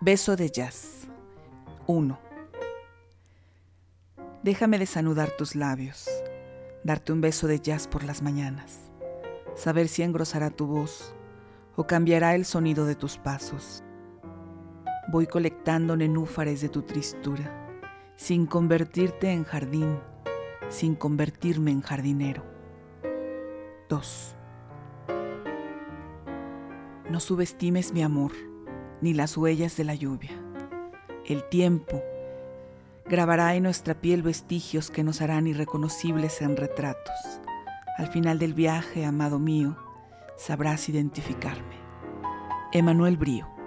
Beso de jazz. 1. Déjame desanudar tus labios, darte un beso de jazz por las mañanas, saber si engrosará tu voz o cambiará el sonido de tus pasos. Voy colectando nenúfares de tu tristura, sin convertirte en jardín, sin convertirme en jardinero. 2. No subestimes mi amor, ni las huellas de la lluvia. El tiempo grabará en nuestra piel vestigios que nos harán irreconocibles en retratos. Al final del viaje, amado mío, sabrás identificarme. Emanuel Brío.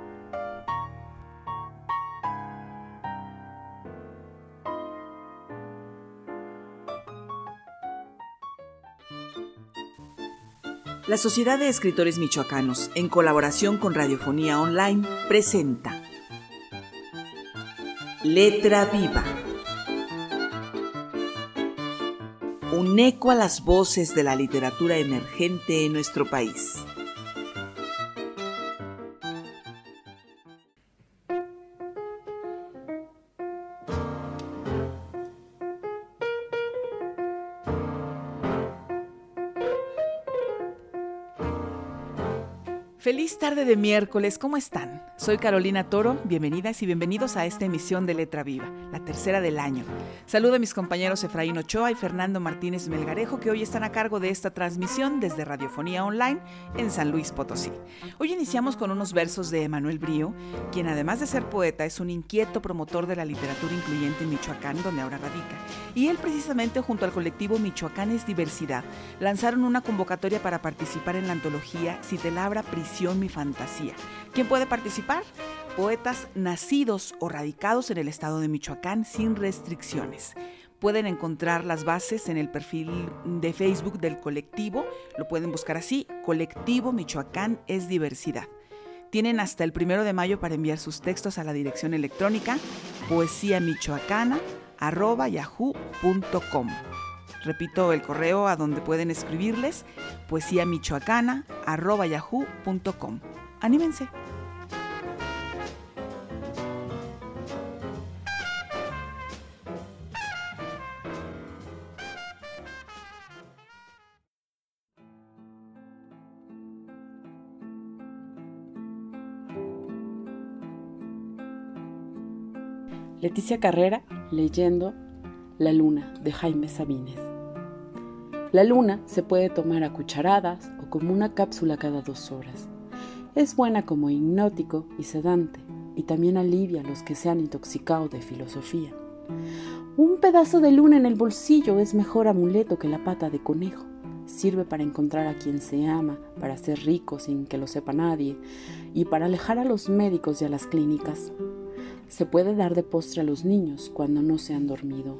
La Sociedad de Escritores Michoacanos, en colaboración con Radiofonía Online, presenta Letra Viva. Un eco a las voces de la literatura emergente en nuestro país. Tarde de miércoles, ¿cómo están? Soy Carolina Toro, bienvenidas y bienvenidos a esta emisión de Letra Viva, la tercera del año. Saludo a mis compañeros Efraín Ochoa y Fernando Martínez Melgarejo que hoy están a cargo de esta transmisión desde Radiofonía Online en San Luis Potosí. Hoy iniciamos con unos versos de Emanuel Brío, quien además de ser poeta es un inquieto promotor de la literatura incluyente en Michoacán, donde ahora radica. Y él precisamente junto al colectivo Michoacán es Diversidad lanzaron una convocatoria para participar en la antología Si te labra prisión mi fantasía. ¿Quién puede participar? Poetas nacidos o radicados en el estado de Michoacán sin restricciones. Pueden encontrar las bases en el perfil de Facebook del colectivo, lo pueden buscar así, Colectivo Michoacán es Diversidad. Tienen hasta el primero de mayo para enviar sus textos a la dirección electrónica poesíamichoacana.yahoo.com. Repito el correo a donde pueden escribirles, poesíamichoacana.yahoo.com. Anímense. Leticia Carrera leyendo La Luna de Jaime Sabines. La luna se puede tomar a cucharadas o como una cápsula cada dos horas. Es buena como hipnótico y sedante y también alivia a los que se han intoxicado de filosofía. Un pedazo de luna en el bolsillo es mejor amuleto que la pata de conejo. Sirve para encontrar a quien se ama, para ser rico sin que lo sepa nadie y para alejar a los médicos y a las clínicas. Se puede dar de postre a los niños cuando no se han dormido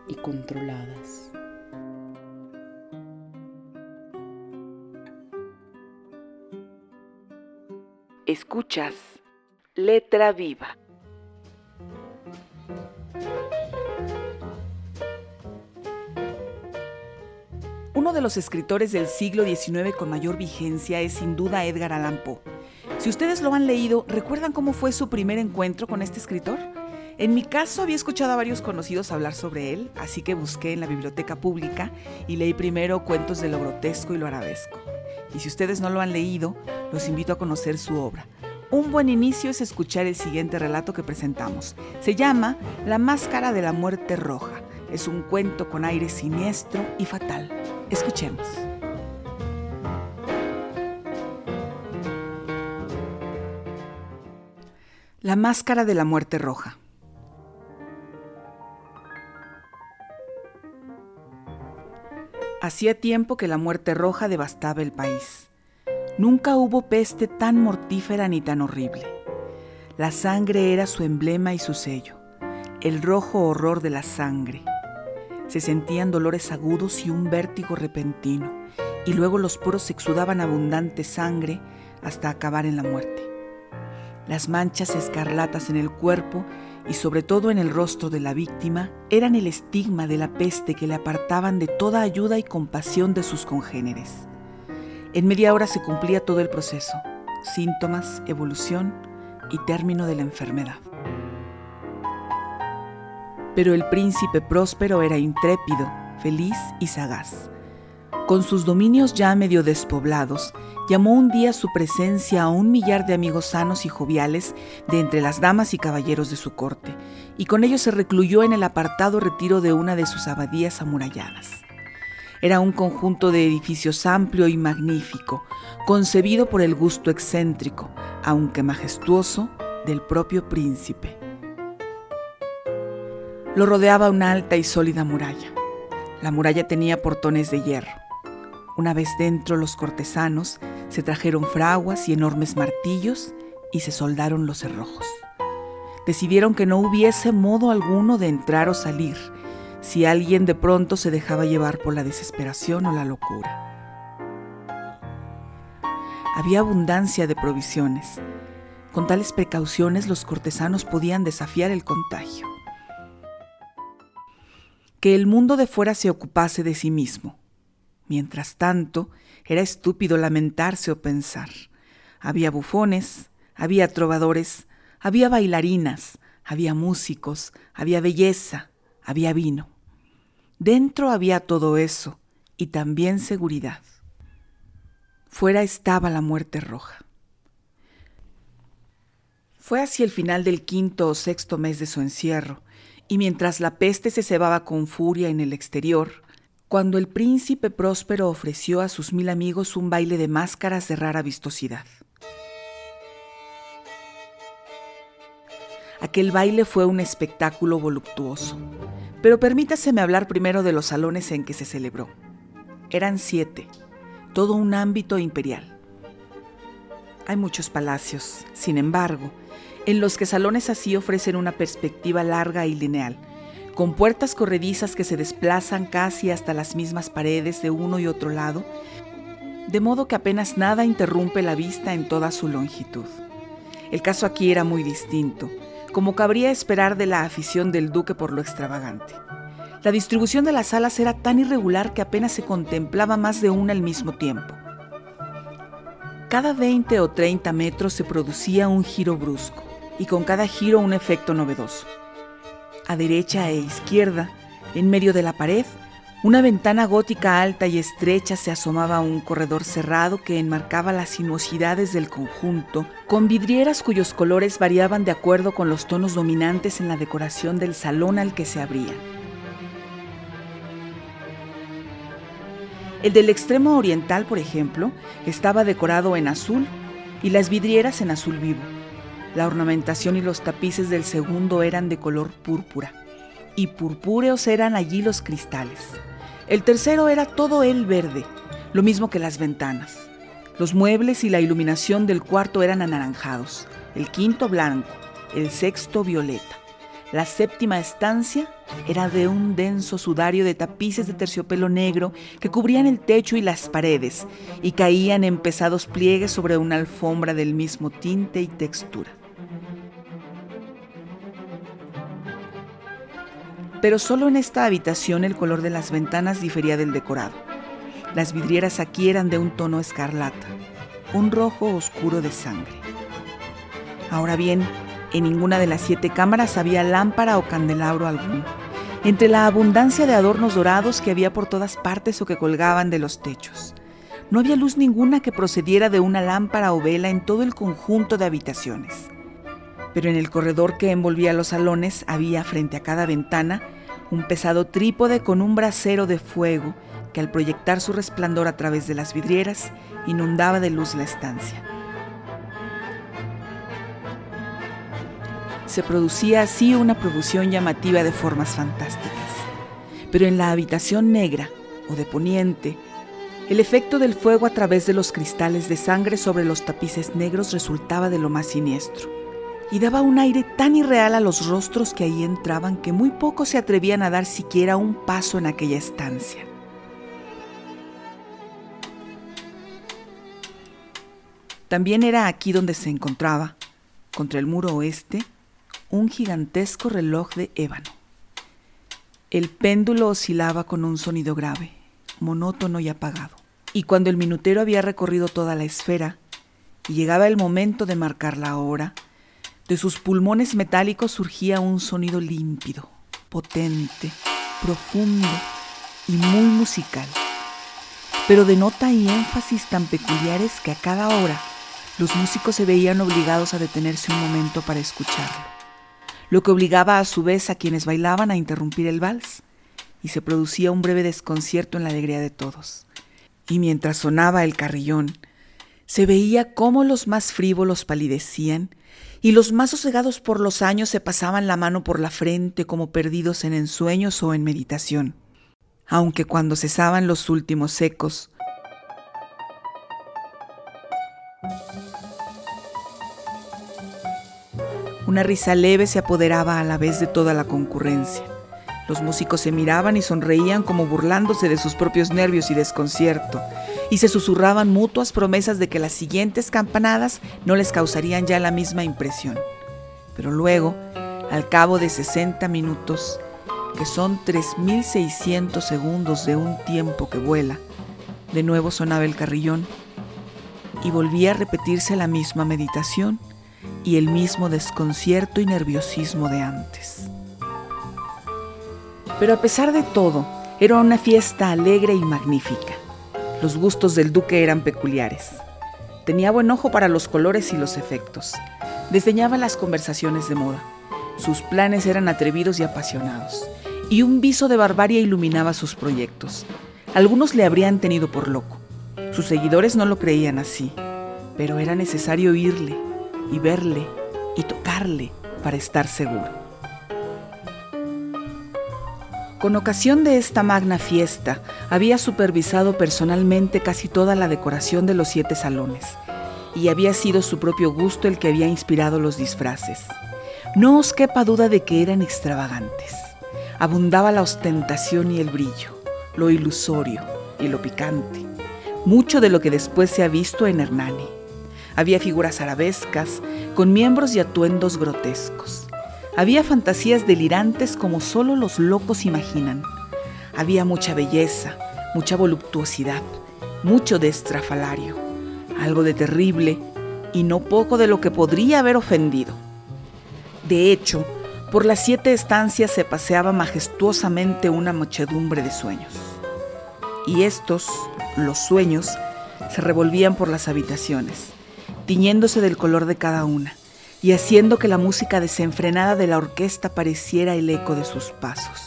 y controladas. Escuchas Letra Viva. Uno de los escritores del siglo XIX con mayor vigencia es sin duda Edgar Allan Poe. Si ustedes lo han leído, ¿recuerdan cómo fue su primer encuentro con este escritor? En mi caso había escuchado a varios conocidos hablar sobre él, así que busqué en la biblioteca pública y leí primero cuentos de lo grotesco y lo arabesco. Y si ustedes no lo han leído, los invito a conocer su obra. Un buen inicio es escuchar el siguiente relato que presentamos. Se llama La Máscara de la Muerte Roja. Es un cuento con aire siniestro y fatal. Escuchemos. La Máscara de la Muerte Roja. Hacía tiempo que la muerte roja devastaba el país. Nunca hubo peste tan mortífera ni tan horrible. La sangre era su emblema y su sello, el rojo horror de la sangre. Se sentían dolores agudos y un vértigo repentino, y luego los poros exudaban abundante sangre hasta acabar en la muerte. Las manchas escarlatas en el cuerpo y sobre todo en el rostro de la víctima eran el estigma de la peste que le apartaban de toda ayuda y compasión de sus congéneres. En media hora se cumplía todo el proceso, síntomas, evolución y término de la enfermedad. Pero el príncipe próspero era intrépido, feliz y sagaz. Con sus dominios ya medio despoblados, llamó un día su presencia a un millar de amigos sanos y joviales de entre las damas y caballeros de su corte, y con ellos se recluyó en el apartado retiro de una de sus abadías amuralladas. Era un conjunto de edificios amplio y magnífico, concebido por el gusto excéntrico, aunque majestuoso, del propio príncipe. Lo rodeaba una alta y sólida muralla. La muralla tenía portones de hierro. Una vez dentro los cortesanos se trajeron fraguas y enormes martillos y se soldaron los cerrojos. Decidieron que no hubiese modo alguno de entrar o salir, si alguien de pronto se dejaba llevar por la desesperación o la locura. Había abundancia de provisiones. Con tales precauciones los cortesanos podían desafiar el contagio. Que el mundo de fuera se ocupase de sí mismo. Mientras tanto, era estúpido lamentarse o pensar. Había bufones, había trovadores, había bailarinas, había músicos, había belleza, había vino. Dentro había todo eso y también seguridad. Fuera estaba la muerte roja. Fue hacia el final del quinto o sexto mes de su encierro, y mientras la peste se cebaba con furia en el exterior, cuando el príncipe próspero ofreció a sus mil amigos un baile de máscaras de rara vistosidad. Aquel baile fue un espectáculo voluptuoso. Pero permítaseme hablar primero de los salones en que se celebró. Eran siete, todo un ámbito imperial. Hay muchos palacios, sin embargo, en los que salones así ofrecen una perspectiva larga y lineal, con puertas corredizas que se desplazan casi hasta las mismas paredes de uno y otro lado, de modo que apenas nada interrumpe la vista en toda su longitud. El caso aquí era muy distinto como cabría esperar de la afición del duque por lo extravagante. La distribución de las salas era tan irregular que apenas se contemplaba más de una al mismo tiempo. Cada 20 o 30 metros se producía un giro brusco y con cada giro un efecto novedoso. A derecha e izquierda, en medio de la pared, una ventana gótica alta y estrecha se asomaba a un corredor cerrado que enmarcaba las sinuosidades del conjunto, con vidrieras cuyos colores variaban de acuerdo con los tonos dominantes en la decoración del salón al que se abría. El del extremo oriental, por ejemplo, estaba decorado en azul y las vidrieras en azul vivo. La ornamentación y los tapices del segundo eran de color púrpura, y purpúreos eran allí los cristales. El tercero era todo el verde, lo mismo que las ventanas. Los muebles y la iluminación del cuarto eran anaranjados, el quinto blanco, el sexto violeta. La séptima estancia era de un denso sudario de tapices de terciopelo negro que cubrían el techo y las paredes y caían en pesados pliegues sobre una alfombra del mismo tinte y textura. Pero solo en esta habitación el color de las ventanas difería del decorado. Las vidrieras aquí eran de un tono escarlata, un rojo oscuro de sangre. Ahora bien, en ninguna de las siete cámaras había lámpara o candelabro alguno. Entre la abundancia de adornos dorados que había por todas partes o que colgaban de los techos. No había luz ninguna que procediera de una lámpara o vela en todo el conjunto de habitaciones pero en el corredor que envolvía los salones había frente a cada ventana un pesado trípode con un brasero de fuego que al proyectar su resplandor a través de las vidrieras inundaba de luz la estancia. Se producía así una producción llamativa de formas fantásticas. Pero en la habitación negra o de poniente, el efecto del fuego a través de los cristales de sangre sobre los tapices negros resultaba de lo más siniestro y daba un aire tan irreal a los rostros que ahí entraban que muy pocos se atrevían a dar siquiera un paso en aquella estancia. También era aquí donde se encontraba, contra el muro oeste, un gigantesco reloj de ébano. El péndulo oscilaba con un sonido grave, monótono y apagado. Y cuando el minutero había recorrido toda la esfera y llegaba el momento de marcar la hora, de sus pulmones metálicos surgía un sonido límpido, potente, profundo y muy musical, pero de nota y énfasis tan peculiares que a cada hora los músicos se veían obligados a detenerse un momento para escucharlo, lo que obligaba a su vez a quienes bailaban a interrumpir el vals, y se producía un breve desconcierto en la alegría de todos. Y mientras sonaba el carrillón, se veía cómo los más frívolos palidecían y los más sosegados por los años se pasaban la mano por la frente como perdidos en ensueños o en meditación. Aunque cuando cesaban los últimos ecos, una risa leve se apoderaba a la vez de toda la concurrencia. Los músicos se miraban y sonreían como burlándose de sus propios nervios y desconcierto, y se susurraban mutuas promesas de que las siguientes campanadas no les causarían ya la misma impresión. Pero luego, al cabo de 60 minutos, que son 3.600 segundos de un tiempo que vuela, de nuevo sonaba el carrillón y volvía a repetirse la misma meditación y el mismo desconcierto y nerviosismo de antes. Pero a pesar de todo, era una fiesta alegre y magnífica. Los gustos del duque eran peculiares. Tenía buen ojo para los colores y los efectos. Desdeñaba las conversaciones de moda. Sus planes eran atrevidos y apasionados. Y un viso de barbarie iluminaba sus proyectos. Algunos le habrían tenido por loco. Sus seguidores no lo creían así. Pero era necesario oírle y verle y tocarle para estar seguro. Con ocasión de esta magna fiesta, había supervisado personalmente casi toda la decoración de los siete salones, y había sido su propio gusto el que había inspirado los disfraces. No os quepa duda de que eran extravagantes. Abundaba la ostentación y el brillo, lo ilusorio y lo picante, mucho de lo que después se ha visto en Hernani. Había figuras arabescas, con miembros y atuendos grotescos había fantasías delirantes como solo los locos imaginan. Había mucha belleza, mucha voluptuosidad, mucho de estrafalario, algo de terrible y no poco de lo que podría haber ofendido. De hecho, por las siete estancias se paseaba majestuosamente una muchedumbre de sueños. Y estos, los sueños, se revolvían por las habitaciones, tiñéndose del color de cada una y haciendo que la música desenfrenada de la orquesta pareciera el eco de sus pasos.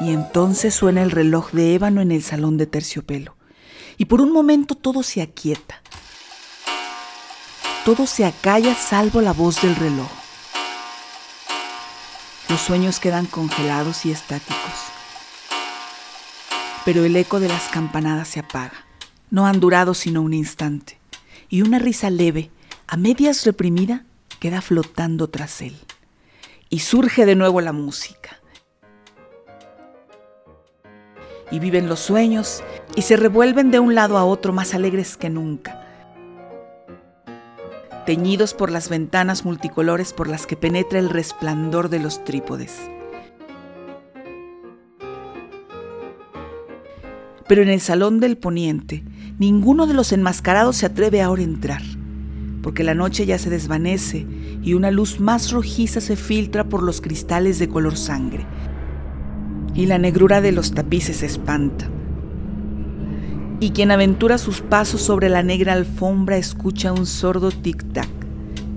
Y entonces suena el reloj de ébano en el salón de terciopelo, y por un momento todo se aquieta. Todo se acalla salvo la voz del reloj. Los sueños quedan congelados y estáticos, pero el eco de las campanadas se apaga no han durado sino un instante, y una risa leve, a medias reprimida, queda flotando tras él. Y surge de nuevo la música. Y viven los sueños y se revuelven de un lado a otro más alegres que nunca, teñidos por las ventanas multicolores por las que penetra el resplandor de los trípodes. Pero en el salón del poniente, ninguno de los enmascarados se atreve ahora a entrar, porque la noche ya se desvanece y una luz más rojiza se filtra por los cristales de color sangre, y la negrura de los tapices espanta. Y quien aventura sus pasos sobre la negra alfombra escucha un sordo tic-tac,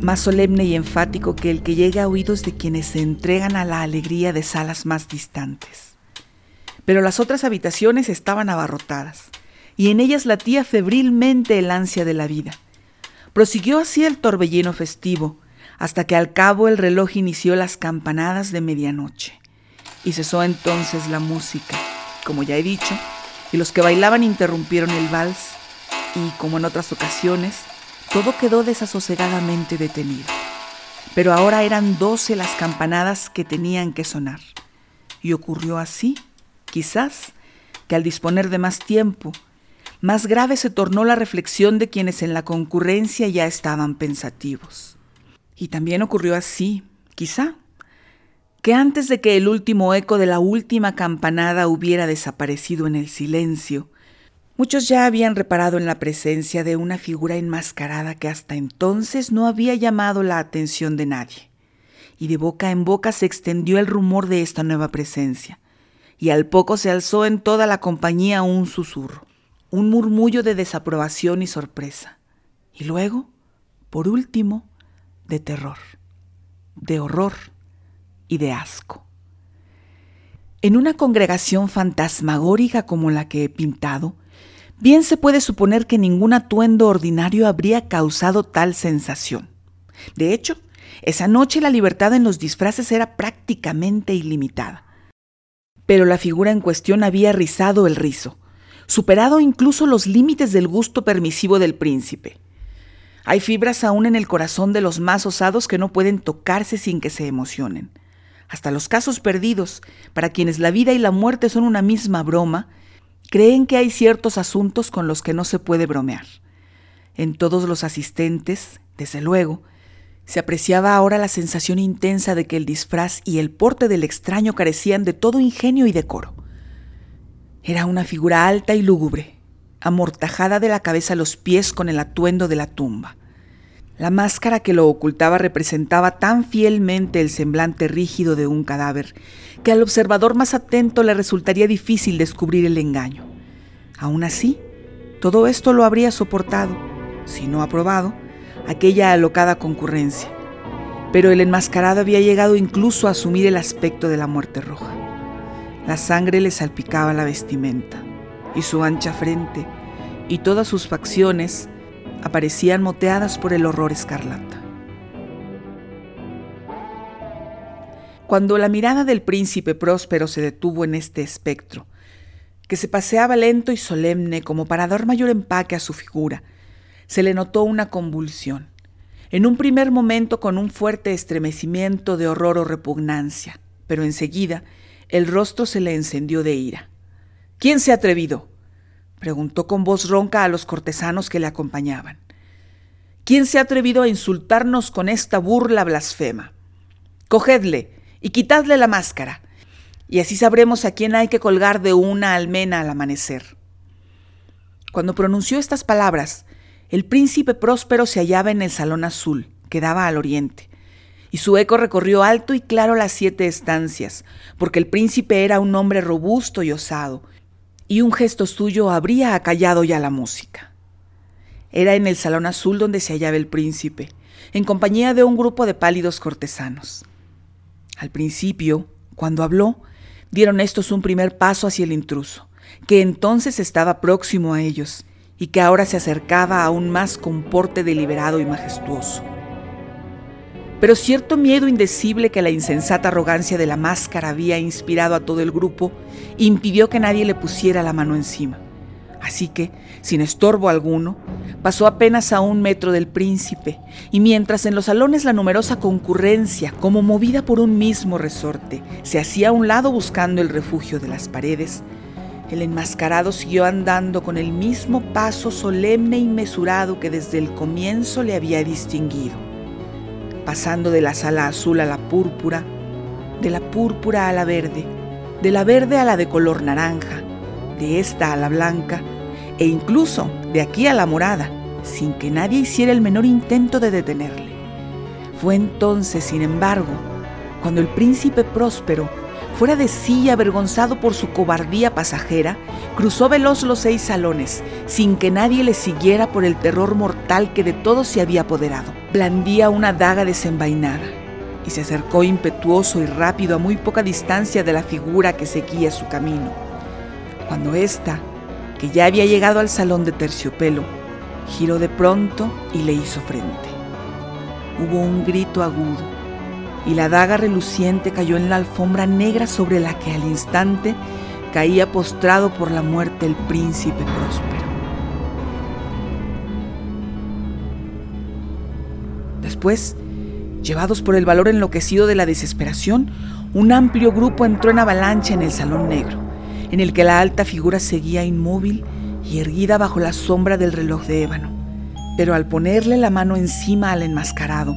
más solemne y enfático que el que llega a oídos de quienes se entregan a la alegría de salas más distantes. Pero las otras habitaciones estaban abarrotadas y en ellas latía febrilmente el ansia de la vida. Prosiguió así el torbellino festivo, hasta que al cabo el reloj inició las campanadas de medianoche. Y cesó entonces la música, como ya he dicho, y los que bailaban interrumpieron el vals, y como en otras ocasiones, todo quedó desasosegadamente detenido. Pero ahora eran doce las campanadas que tenían que sonar. Y ocurrió así, quizás, que al disponer de más tiempo, más grave se tornó la reflexión de quienes en la concurrencia ya estaban pensativos. Y también ocurrió así, quizá, que antes de que el último eco de la última campanada hubiera desaparecido en el silencio, muchos ya habían reparado en la presencia de una figura enmascarada que hasta entonces no había llamado la atención de nadie. Y de boca en boca se extendió el rumor de esta nueva presencia, y al poco se alzó en toda la compañía un susurro un murmullo de desaprobación y sorpresa. Y luego, por último, de terror, de horror y de asco. En una congregación fantasmagórica como la que he pintado, bien se puede suponer que ningún atuendo ordinario habría causado tal sensación. De hecho, esa noche la libertad en los disfraces era prácticamente ilimitada. Pero la figura en cuestión había rizado el rizo, superado incluso los límites del gusto permisivo del príncipe. Hay fibras aún en el corazón de los más osados que no pueden tocarse sin que se emocionen. Hasta los casos perdidos, para quienes la vida y la muerte son una misma broma, creen que hay ciertos asuntos con los que no se puede bromear. En todos los asistentes, desde luego, se apreciaba ahora la sensación intensa de que el disfraz y el porte del extraño carecían de todo ingenio y decoro. Era una figura alta y lúgubre, amortajada de la cabeza a los pies con el atuendo de la tumba. La máscara que lo ocultaba representaba tan fielmente el semblante rígido de un cadáver que al observador más atento le resultaría difícil descubrir el engaño. Aún así, todo esto lo habría soportado, si no aprobado, aquella alocada concurrencia. Pero el enmascarado había llegado incluso a asumir el aspecto de la muerte roja. La sangre le salpicaba la vestimenta y su ancha frente y todas sus facciones aparecían moteadas por el horror escarlata. Cuando la mirada del príncipe próspero se detuvo en este espectro, que se paseaba lento y solemne como para dar mayor empaque a su figura, se le notó una convulsión, en un primer momento con un fuerte estremecimiento de horror o repugnancia, pero enseguida el rostro se le encendió de ira. ¿Quién se ha atrevido? preguntó con voz ronca a los cortesanos que le acompañaban. ¿Quién se ha atrevido a insultarnos con esta burla blasfema? Cogedle y quitadle la máscara, y así sabremos a quién hay que colgar de una almena al amanecer. Cuando pronunció estas palabras, el príncipe próspero se hallaba en el salón azul, que daba al oriente, y su eco recorrió alto y claro las siete estancias, porque el príncipe era un hombre robusto y osado, y un gesto suyo habría acallado ya la música. Era en el salón azul donde se hallaba el príncipe, en compañía de un grupo de pálidos cortesanos. Al principio, cuando habló, dieron estos un primer paso hacia el intruso, que entonces estaba próximo a ellos y que ahora se acercaba aún más con porte deliberado y majestuoso pero cierto miedo indecible que la insensata arrogancia de la máscara había inspirado a todo el grupo impidió que nadie le pusiera la mano encima. Así que, sin estorbo alguno, pasó apenas a un metro del príncipe, y mientras en los salones la numerosa concurrencia, como movida por un mismo resorte, se hacía a un lado buscando el refugio de las paredes, el enmascarado siguió andando con el mismo paso solemne y mesurado que desde el comienzo le había distinguido pasando de la sala azul a la púrpura, de la púrpura a la verde, de la verde a la de color naranja, de esta a la blanca, e incluso de aquí a la morada, sin que nadie hiciera el menor intento de detenerle. Fue entonces, sin embargo, cuando el príncipe próspero Fuera de sí avergonzado por su cobardía pasajera, cruzó veloz los seis salones, sin que nadie le siguiera por el terror mortal que de todos se había apoderado. Blandía una daga desenvainada y se acercó impetuoso y rápido a muy poca distancia de la figura que seguía su camino. Cuando ésta, que ya había llegado al salón de terciopelo, giró de pronto y le hizo frente. Hubo un grito agudo y la daga reluciente cayó en la alfombra negra sobre la que al instante caía postrado por la muerte el príncipe próspero. Después, llevados por el valor enloquecido de la desesperación, un amplio grupo entró en avalancha en el salón negro, en el que la alta figura seguía inmóvil y erguida bajo la sombra del reloj de ébano. Pero al ponerle la mano encima al enmascarado,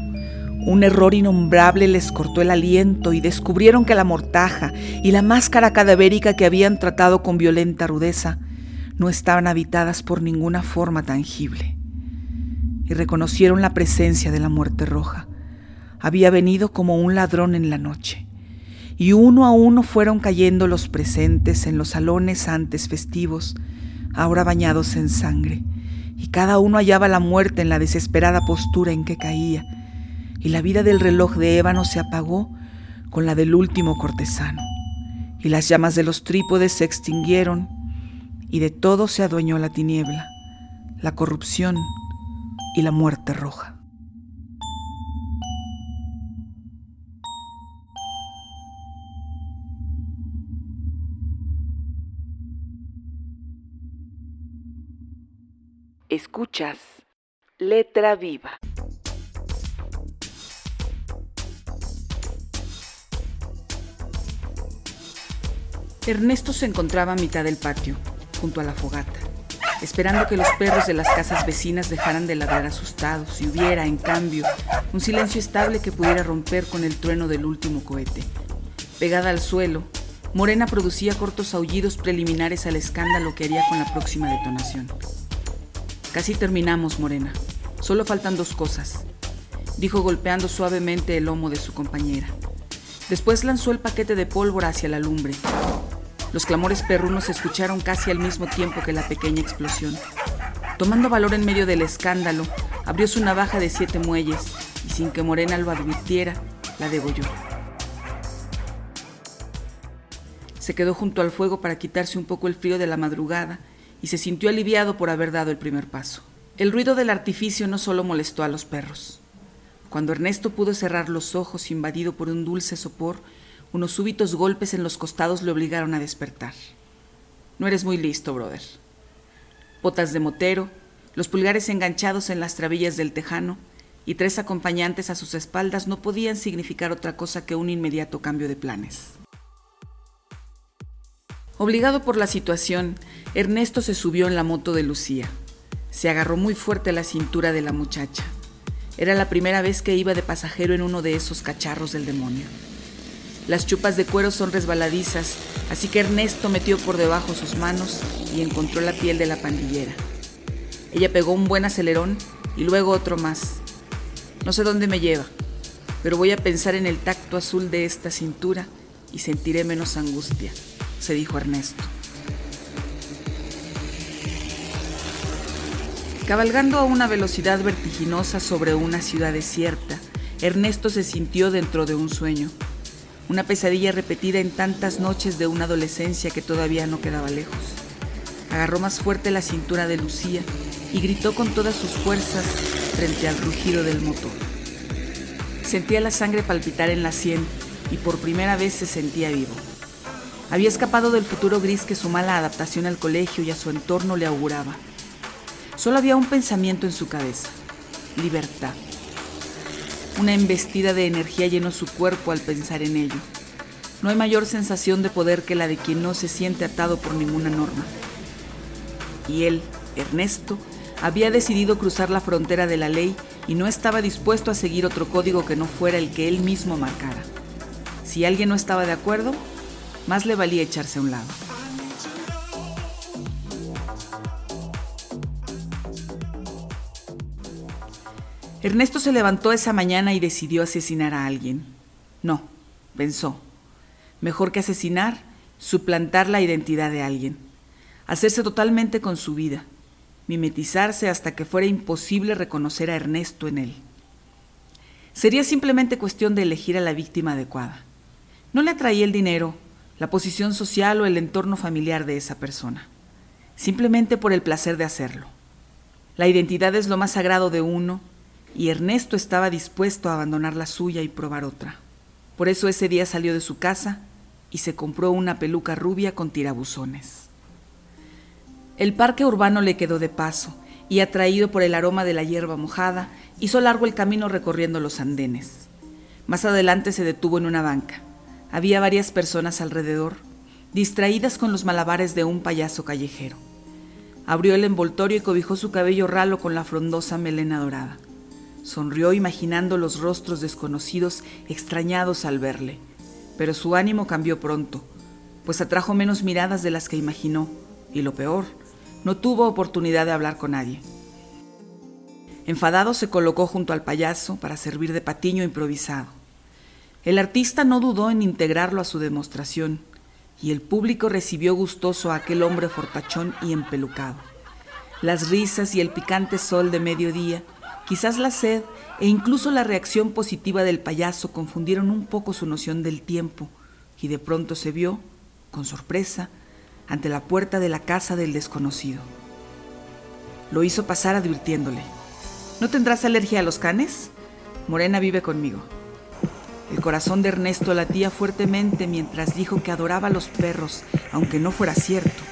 un error innombrable les cortó el aliento y descubrieron que la mortaja y la máscara cadavérica que habían tratado con violenta rudeza no estaban habitadas por ninguna forma tangible. Y reconocieron la presencia de la muerte roja. Había venido como un ladrón en la noche. Y uno a uno fueron cayendo los presentes en los salones antes festivos, ahora bañados en sangre, y cada uno hallaba la muerte en la desesperada postura en que caía y la vida del reloj de ébano se apagó con la del último cortesano, y las llamas de los trípodes se extinguieron, y de todo se adueñó la tiniebla, la corrupción y la muerte roja. Escuchas Letra Viva. Ernesto se encontraba a mitad del patio, junto a la fogata, esperando que los perros de las casas vecinas dejaran de ladrar asustados y hubiera, en cambio, un silencio estable que pudiera romper con el trueno del último cohete. Pegada al suelo, Morena producía cortos aullidos preliminares al escándalo que haría con la próxima detonación. Casi terminamos, Morena. Solo faltan dos cosas, dijo golpeando suavemente el lomo de su compañera. Después lanzó el paquete de pólvora hacia la lumbre. Los clamores perrunos se escucharon casi al mismo tiempo que la pequeña explosión. Tomando valor en medio del escándalo, abrió su navaja de siete muelles y sin que Morena lo advirtiera, la degolló. Se quedó junto al fuego para quitarse un poco el frío de la madrugada y se sintió aliviado por haber dado el primer paso. El ruido del artificio no solo molestó a los perros. Cuando Ernesto pudo cerrar los ojos invadido por un dulce sopor, unos súbitos golpes en los costados le obligaron a despertar. No eres muy listo, brother. Botas de motero, los pulgares enganchados en las trabillas del tejano y tres acompañantes a sus espaldas no podían significar otra cosa que un inmediato cambio de planes. Obligado por la situación, Ernesto se subió en la moto de Lucía. Se agarró muy fuerte a la cintura de la muchacha. Era la primera vez que iba de pasajero en uno de esos cacharros del demonio. Las chupas de cuero son resbaladizas, así que Ernesto metió por debajo sus manos y encontró la piel de la pandillera. Ella pegó un buen acelerón y luego otro más. No sé dónde me lleva, pero voy a pensar en el tacto azul de esta cintura y sentiré menos angustia, se dijo Ernesto. Cabalgando a una velocidad vertiginosa sobre una ciudad desierta, Ernesto se sintió dentro de un sueño, una pesadilla repetida en tantas noches de una adolescencia que todavía no quedaba lejos. Agarró más fuerte la cintura de Lucía y gritó con todas sus fuerzas frente al rugido del motor. Sentía la sangre palpitar en la sien y por primera vez se sentía vivo. Había escapado del futuro gris que su mala adaptación al colegio y a su entorno le auguraba. Solo había un pensamiento en su cabeza, libertad. Una embestida de energía llenó su cuerpo al pensar en ello. No hay mayor sensación de poder que la de quien no se siente atado por ninguna norma. Y él, Ernesto, había decidido cruzar la frontera de la ley y no estaba dispuesto a seguir otro código que no fuera el que él mismo marcara. Si alguien no estaba de acuerdo, más le valía echarse a un lado. Ernesto se levantó esa mañana y decidió asesinar a alguien. No, pensó. Mejor que asesinar, suplantar la identidad de alguien. Hacerse totalmente con su vida. Mimetizarse hasta que fuera imposible reconocer a Ernesto en él. Sería simplemente cuestión de elegir a la víctima adecuada. No le atraía el dinero, la posición social o el entorno familiar de esa persona. Simplemente por el placer de hacerlo. La identidad es lo más sagrado de uno y Ernesto estaba dispuesto a abandonar la suya y probar otra. Por eso ese día salió de su casa y se compró una peluca rubia con tirabuzones. El parque urbano le quedó de paso y atraído por el aroma de la hierba mojada, hizo largo el camino recorriendo los andenes. Más adelante se detuvo en una banca. Había varias personas alrededor, distraídas con los malabares de un payaso callejero. Abrió el envoltorio y cobijó su cabello ralo con la frondosa melena dorada. Sonrió imaginando los rostros desconocidos extrañados al verle, pero su ánimo cambió pronto, pues atrajo menos miradas de las que imaginó, y lo peor, no tuvo oportunidad de hablar con nadie. Enfadado se colocó junto al payaso para servir de patiño improvisado. El artista no dudó en integrarlo a su demostración, y el público recibió gustoso a aquel hombre fortachón y empelucado. Las risas y el picante sol de mediodía, quizás la sed e incluso la reacción positiva del payaso confundieron un poco su noción del tiempo, y de pronto se vio, con sorpresa, ante la puerta de la casa del desconocido. Lo hizo pasar advirtiéndole, ¿no tendrás alergia a los canes? Morena vive conmigo. El corazón de Ernesto latía fuertemente mientras dijo que adoraba a los perros, aunque no fuera cierto.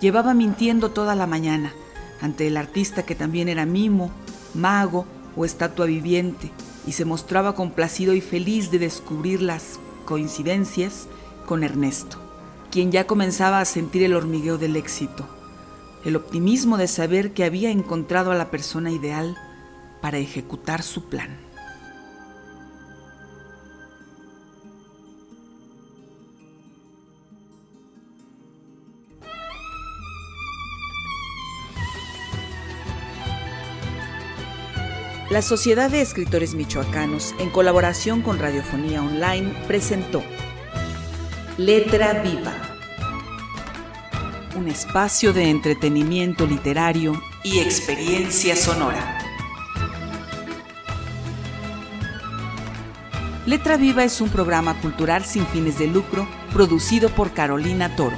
Llevaba mintiendo toda la mañana ante el artista que también era mimo, mago o estatua viviente, y se mostraba complacido y feliz de descubrir las coincidencias con Ernesto, quien ya comenzaba a sentir el hormigueo del éxito, el optimismo de saber que había encontrado a la persona ideal para ejecutar su plan. La Sociedad de Escritores Michoacanos, en colaboración con Radiofonía Online, presentó Letra Viva, un espacio de entretenimiento literario y experiencia sonora. Letra Viva es un programa cultural sin fines de lucro producido por Carolina Toro.